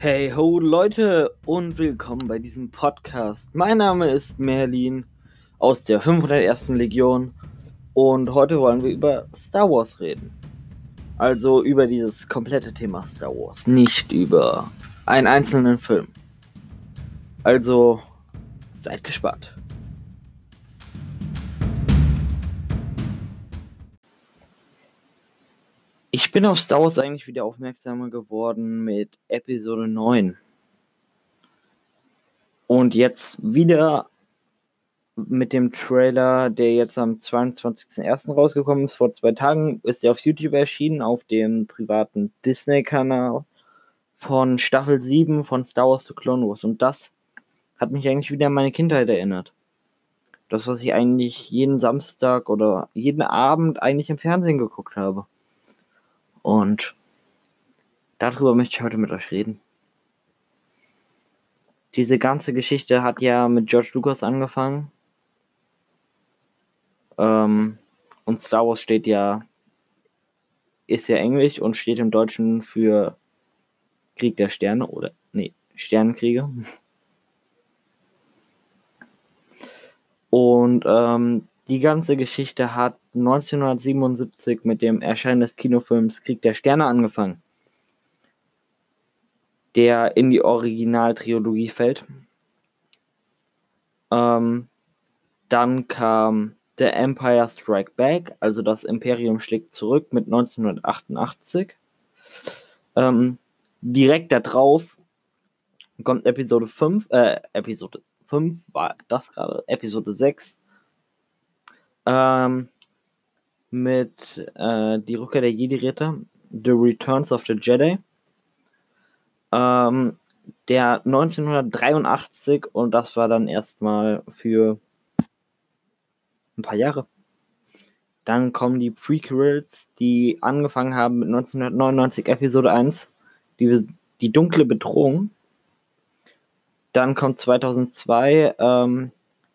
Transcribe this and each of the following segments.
Hey ho Leute und willkommen bei diesem Podcast. Mein Name ist Merlin aus der 501. Legion und heute wollen wir über Star Wars reden. Also über dieses komplette Thema Star Wars, nicht über einen einzelnen Film. Also seid gespannt. Ich bin auf Star Wars eigentlich wieder aufmerksamer geworden mit Episode 9. Und jetzt wieder mit dem Trailer, der jetzt am 22.01. rausgekommen ist, vor zwei Tagen, ist er auf YouTube erschienen, auf dem privaten Disney-Kanal von Staffel 7 von Star Wars The Clone Wars. Und das hat mich eigentlich wieder an meine Kindheit erinnert. Das, was ich eigentlich jeden Samstag oder jeden Abend eigentlich im Fernsehen geguckt habe. Und darüber möchte ich heute mit euch reden. Diese ganze Geschichte hat ja mit George Lucas angefangen. Ähm, und Star Wars steht ja, ist ja Englisch und steht im Deutschen für Krieg der Sterne oder, nee, Sternenkriege. Und ähm, die ganze Geschichte hat 1977 mit dem Erscheinen des Kinofilms Krieg der Sterne angefangen, der in die Originaltrilogie fällt. Ähm, dann kam The Empire Strike Back, also das Imperium schlägt zurück mit 1988. Ähm, direkt darauf kommt Episode 5, äh, Episode 5 war das gerade, Episode 6 ähm, mit äh, Die Rückkehr der Jedi-Ritter, The Returns of the Jedi. Ähm, der 1983 und das war dann erstmal für ein paar Jahre. Dann kommen die Prequels, die angefangen haben mit 1999 Episode 1, die, die dunkle Bedrohung. Dann kommt 2002 ähm,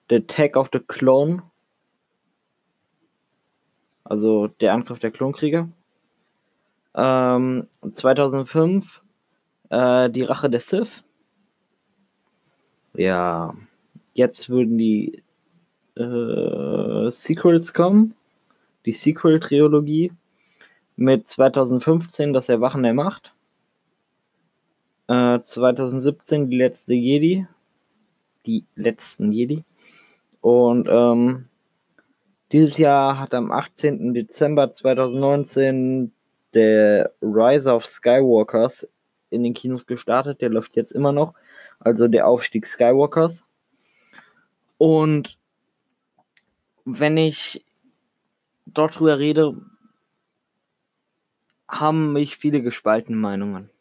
The Attack of the Clone also der Angriff der Klonkrieger. Ähm, 2005 äh, die Rache der Sith. Ja, jetzt würden die äh, Sequels kommen. Die Sequel-Trilogie mit 2015 das Erwachen der Macht. Äh, 2017 die letzte Jedi. Die letzten Jedi. Und ähm, dieses Jahr hat am 18. Dezember 2019 der Rise of Skywalkers in den Kinos gestartet. Der läuft jetzt immer noch. Also der Aufstieg Skywalkers. Und wenn ich dort drüber rede, haben mich viele gespaltene Meinungen.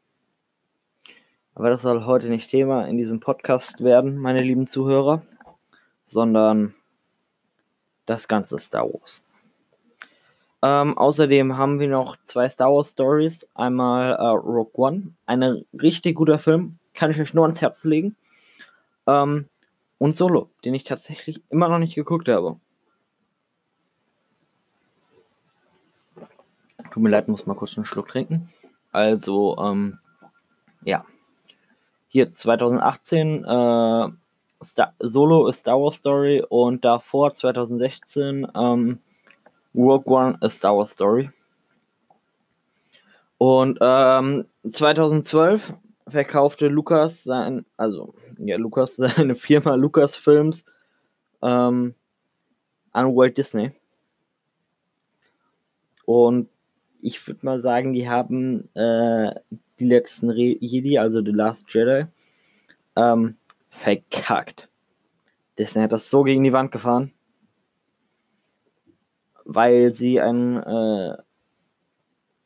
Aber das soll heute nicht Thema in diesem Podcast werden, meine lieben Zuhörer, sondern das ganze Star Wars. Ähm, außerdem haben wir noch zwei Star Wars Stories. Einmal äh, Rogue One, ein richtig guter Film, kann ich euch nur ans Herz legen. Ähm, und Solo, den ich tatsächlich immer noch nicht geguckt habe. Tut mir leid, muss mal kurz einen Schluck trinken. Also, ähm, ja. Hier 2018 äh, Star Solo A Star Wars Story und davor 2016 ähm, Rogue One A Star Wars Story. Und ähm, 2012 verkaufte Lukas sein, also ja, Lukas seine Firma Lucasfilms ähm, an Walt Disney. Und ich würde mal sagen, die haben äh, die letzten Re Jedi, also The Last Jedi, ähm, verkackt. Disney hat das so gegen die Wand gefahren, weil sie einen äh,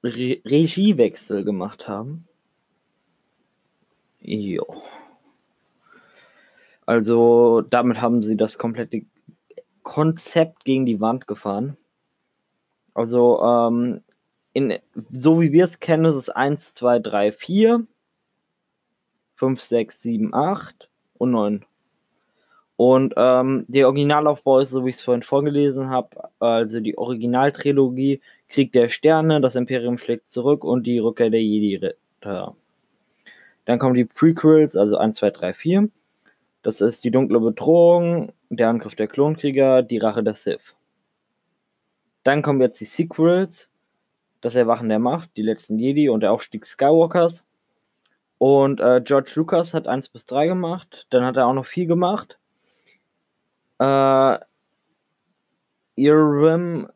Re Regiewechsel gemacht haben. Jo. Also damit haben sie das komplette Konzept gegen die Wand gefahren. Also ähm, in, so wie wir es kennen, ist es 1, 2, 3, 4, 5, 6, 7, 8 und 9. Und ähm, der Originalaufbau ist, so wie ich es vorhin vorgelesen habe, also die Originaltrilogie Krieg der Sterne, das Imperium schlägt zurück und die Rückkehr der Jedi-Ritter. Dann kommen die Prequels, also 1, 2, 3, 4. Das ist die dunkle Bedrohung, der Angriff der Klonkrieger, die Rache der Sith. Dann kommen jetzt die Sequels, das Erwachen der Macht, die letzten Jedi und der Aufstieg Skywalkers. Und äh, George Lucas hat 1 bis 3 gemacht, dann hat er auch noch 4 gemacht. Äh, Irwin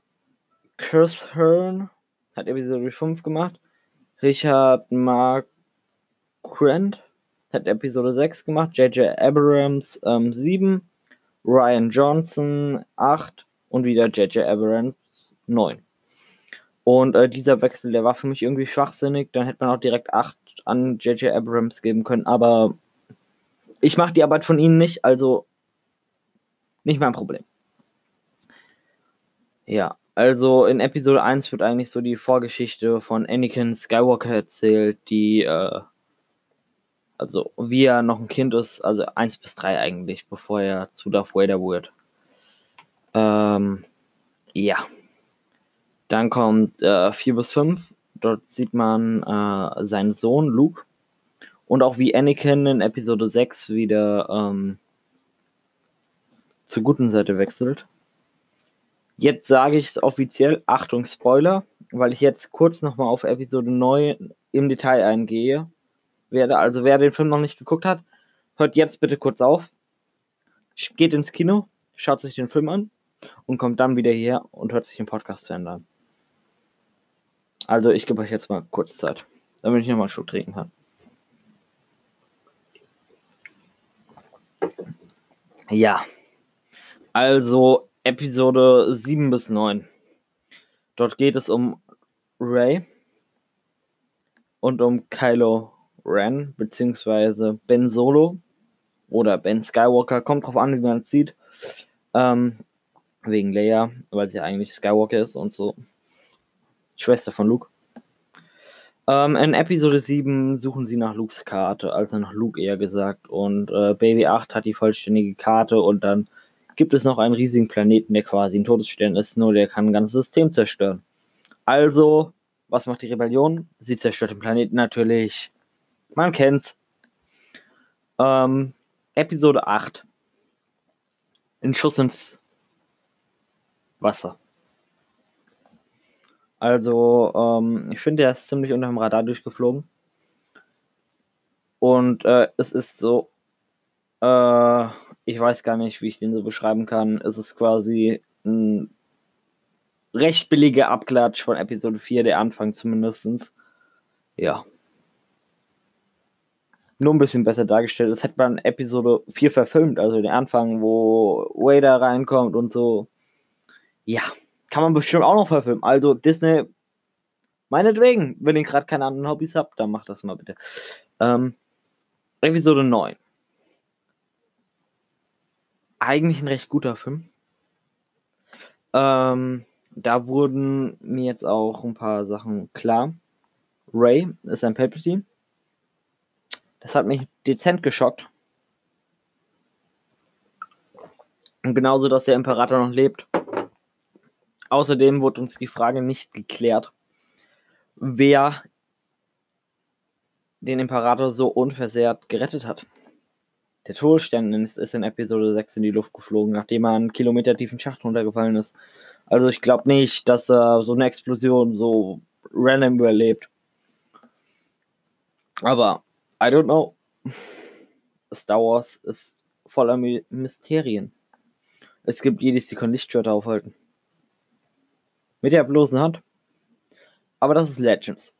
Kirshern hat Episode 5 gemacht. Richard Mark Grant hat Episode 6 gemacht. J.J. Abrams ähm, 7. Ryan Johnson 8. Und wieder J.J. Abrams 9. Und äh, dieser Wechsel, der war für mich irgendwie schwachsinnig. Dann hätte man auch direkt 8 an J.J. Abrams geben können. Aber ich mache die Arbeit von ihnen nicht, also nicht mein Problem. Ja, also in Episode 1 wird eigentlich so die Vorgeschichte von Anakin Skywalker erzählt, die, äh, also wie er noch ein Kind ist, also 1 bis 3 eigentlich, bevor er zu Darth Vader wird. Ähm, ja. Dann kommt äh, 4 bis 5. Dort sieht man äh, seinen Sohn Luke. Und auch wie Anakin in Episode 6 wieder ähm, zur guten Seite wechselt. Jetzt sage ich es offiziell, Achtung Spoiler, weil ich jetzt kurz nochmal auf Episode 9 im Detail eingehe. Werde, also wer den Film noch nicht geguckt hat, hört jetzt bitte kurz auf, geht ins Kino, schaut sich den Film an und kommt dann wieder hier und hört sich den Podcast zu Ende an. Also ich gebe euch jetzt mal kurz Zeit, damit ich nochmal einen Schluck trinken kann. Ja, also Episode 7 bis 9. Dort geht es um Ray und um Kylo Ren, beziehungsweise Ben Solo oder Ben Skywalker, kommt drauf an, wie man es sieht. Ähm, wegen Leia, weil sie eigentlich Skywalker ist und so. Schwester von Luke. Ähm, in Episode 7 suchen sie nach Lukes Karte, also nach Luke eher gesagt. Und äh, Baby 8 hat die vollständige Karte und dann gibt es noch einen riesigen Planeten, der quasi ein Todesstern ist, nur der kann ein ganzes System zerstören. Also, was macht die Rebellion? Sie zerstört den Planeten natürlich. Man kennt's. Ähm, Episode 8. Ein Schuss ins Wasser. Also, ähm, ich finde, der ist ziemlich unter dem Radar durchgeflogen. Und äh, es ist so, äh, ich weiß gar nicht, wie ich den so beschreiben kann. Es ist quasi ein recht billiger Abklatsch von Episode 4, der Anfang zumindest. Ja. Nur ein bisschen besser dargestellt. Das hätte man Episode 4 verfilmt, also den Anfang, wo Wader reinkommt und so. Ja, kann man bestimmt auch noch verfilmen. Also Disney, meinetwegen, wenn ihr gerade keine anderen Hobbys habt, dann macht das mal bitte. Ähm, Episode 9 eigentlich ein recht guter Film. Ähm, da wurden mir jetzt auch ein paar Sachen klar. Ray ist ein Palpatine. Das hat mich dezent geschockt. Und genauso, dass der Imperator noch lebt. Außerdem wurde uns die Frage nicht geklärt, wer den Imperator so unversehrt gerettet hat. Der Todesstern ist, in Episode 6 in die Luft geflogen, nachdem er einen Kilometer tiefen Schacht runtergefallen ist. Also ich glaube nicht, dass er so eine Explosion so random überlebt. Aber, I don't know. Star Wars ist voller Mysterien. Es gibt Jedis, die können Lichtschwerter aufhalten. Mit der bloßen Hand. Aber das ist Legends.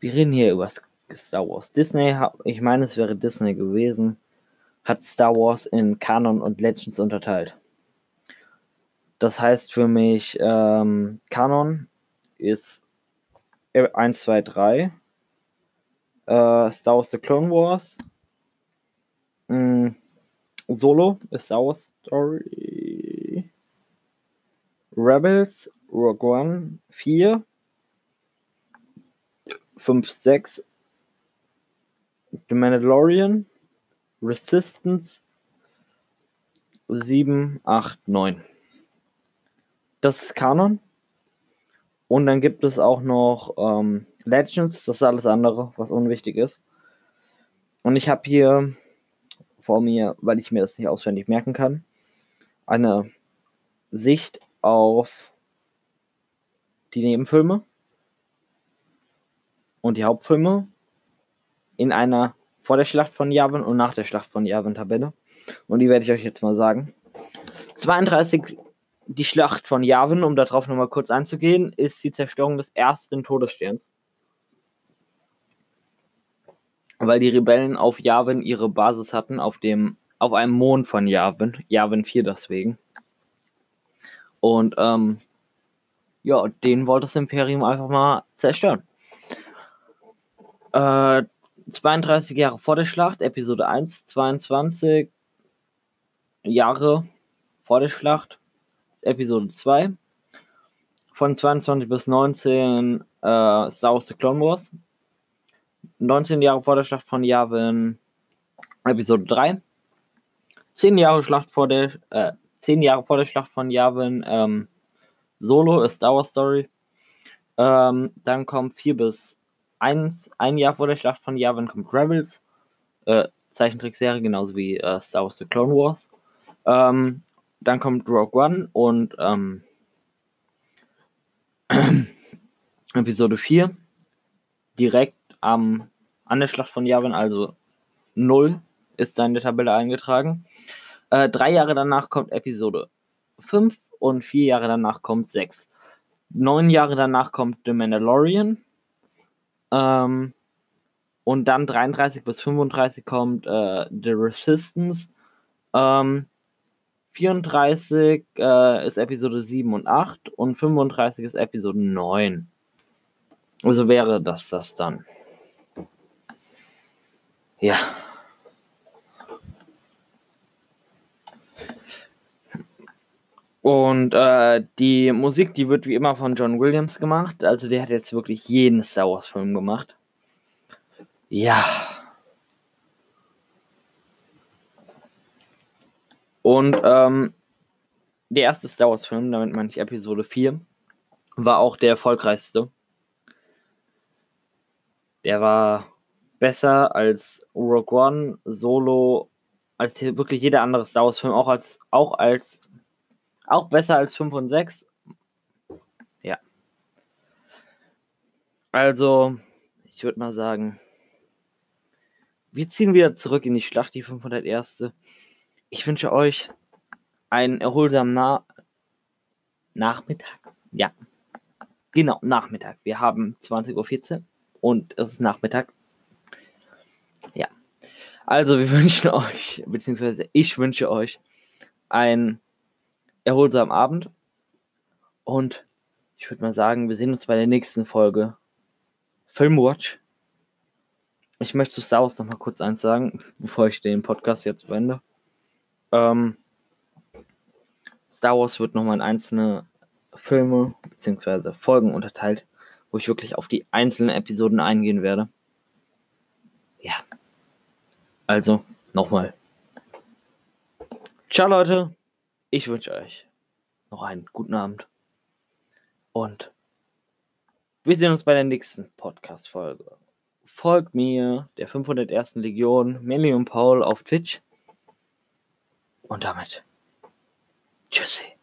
Wir reden hier über Star Wars. Disney, ich meine, es wäre Disney gewesen, hat Star Wars in Kanon und Legends unterteilt. Das heißt für mich, ähm, Kanon ist 1, 2, 3. Äh, Star Wars The Clone Wars. Mm, Solo ist Star Wars Story. Rebels, Rogue One 4. 5, 6, The Mandalorian, Resistance 7, 8, 9. Das ist Kanon. Und dann gibt es auch noch ähm, Legends, das ist alles andere, was unwichtig ist. Und ich habe hier vor mir, weil ich mir das nicht auswendig merken kann, eine Sicht auf die Nebenfilme und die Hauptfilme in einer vor der Schlacht von Yavin und nach der Schlacht von Yavin Tabelle. Und die werde ich euch jetzt mal sagen. 32, die Schlacht von Yavin, um darauf nochmal kurz einzugehen, ist die Zerstörung des ersten Todessterns. Weil die Rebellen auf Yavin ihre Basis hatten, auf dem, auf einem Mond von Yavin, Yavin 4 deswegen. Und ähm, ja, den wollte das Imperium einfach mal zerstören. Äh, 32 Jahre vor der Schlacht, Episode 1, 22 Jahre vor der Schlacht, Episode 2. Von 22 bis 19 äh, Star The Clone Wars. 19 Jahre vor der Schlacht von Yavin, Episode 3. 10 Jahre Schlacht vor der, äh, 10 Jahre vor der Schlacht von Yavin, ähm, Solo, A Star Wars Story. Ähm, dann kommt 4 bis eins, ein Jahr vor der Schlacht von Yavin kommt Rebels, äh, Zeichentrickserie, genauso wie äh, Star Wars The Clone Wars. Ähm, dann kommt Rogue One und ähm, Episode 4 direkt am, an der Schlacht von Yavin, also 0 ist da in der Tabelle eingetragen. Äh, drei Jahre danach kommt Episode 5 und vier Jahre danach kommt 6. Neun Jahre danach kommt The Mandalorian. Ähm, und dann 33 bis 35 kommt äh, The Resistance. Ähm, 34 äh, ist Episode 7 und 8 und 35 ist Episode 9. Also wäre das das dann. Ja. Und äh, die Musik, die wird wie immer von John Williams gemacht. Also der hat jetzt wirklich jeden Star Wars Film gemacht. Ja. Und ähm, der erste Star Wars Film, damit meine ich Episode 4, war auch der erfolgreichste. Der war besser als Rogue One, Solo, als wirklich jeder andere Star Wars Film, auch als, auch als auch besser als 5 und 6. Ja. Also, ich würde mal sagen, wir ziehen wieder zurück in die Schlacht, die 501. Ich wünsche euch einen erholsamen Na Nachmittag. Ja. Genau, Nachmittag. Wir haben 20.14 Uhr und es ist Nachmittag. Ja. Also, wir wünschen euch, beziehungsweise ich wünsche euch ein erholsamen Abend. Und ich würde mal sagen, wir sehen uns bei der nächsten Folge. Filmwatch. Ich möchte zu Star Wars noch mal kurz eins sagen, bevor ich den Podcast jetzt beende. Ähm, Star Wars wird nochmal in einzelne Filme bzw. Folgen unterteilt, wo ich wirklich auf die einzelnen Episoden eingehen werde. Ja. Also, nochmal. Ciao Leute. Ich wünsche euch noch einen guten Abend. Und wir sehen uns bei der nächsten Podcast-Folge. Folgt mir, der 501. Legion, Melly und Paul auf Twitch. Und damit, tschüssi.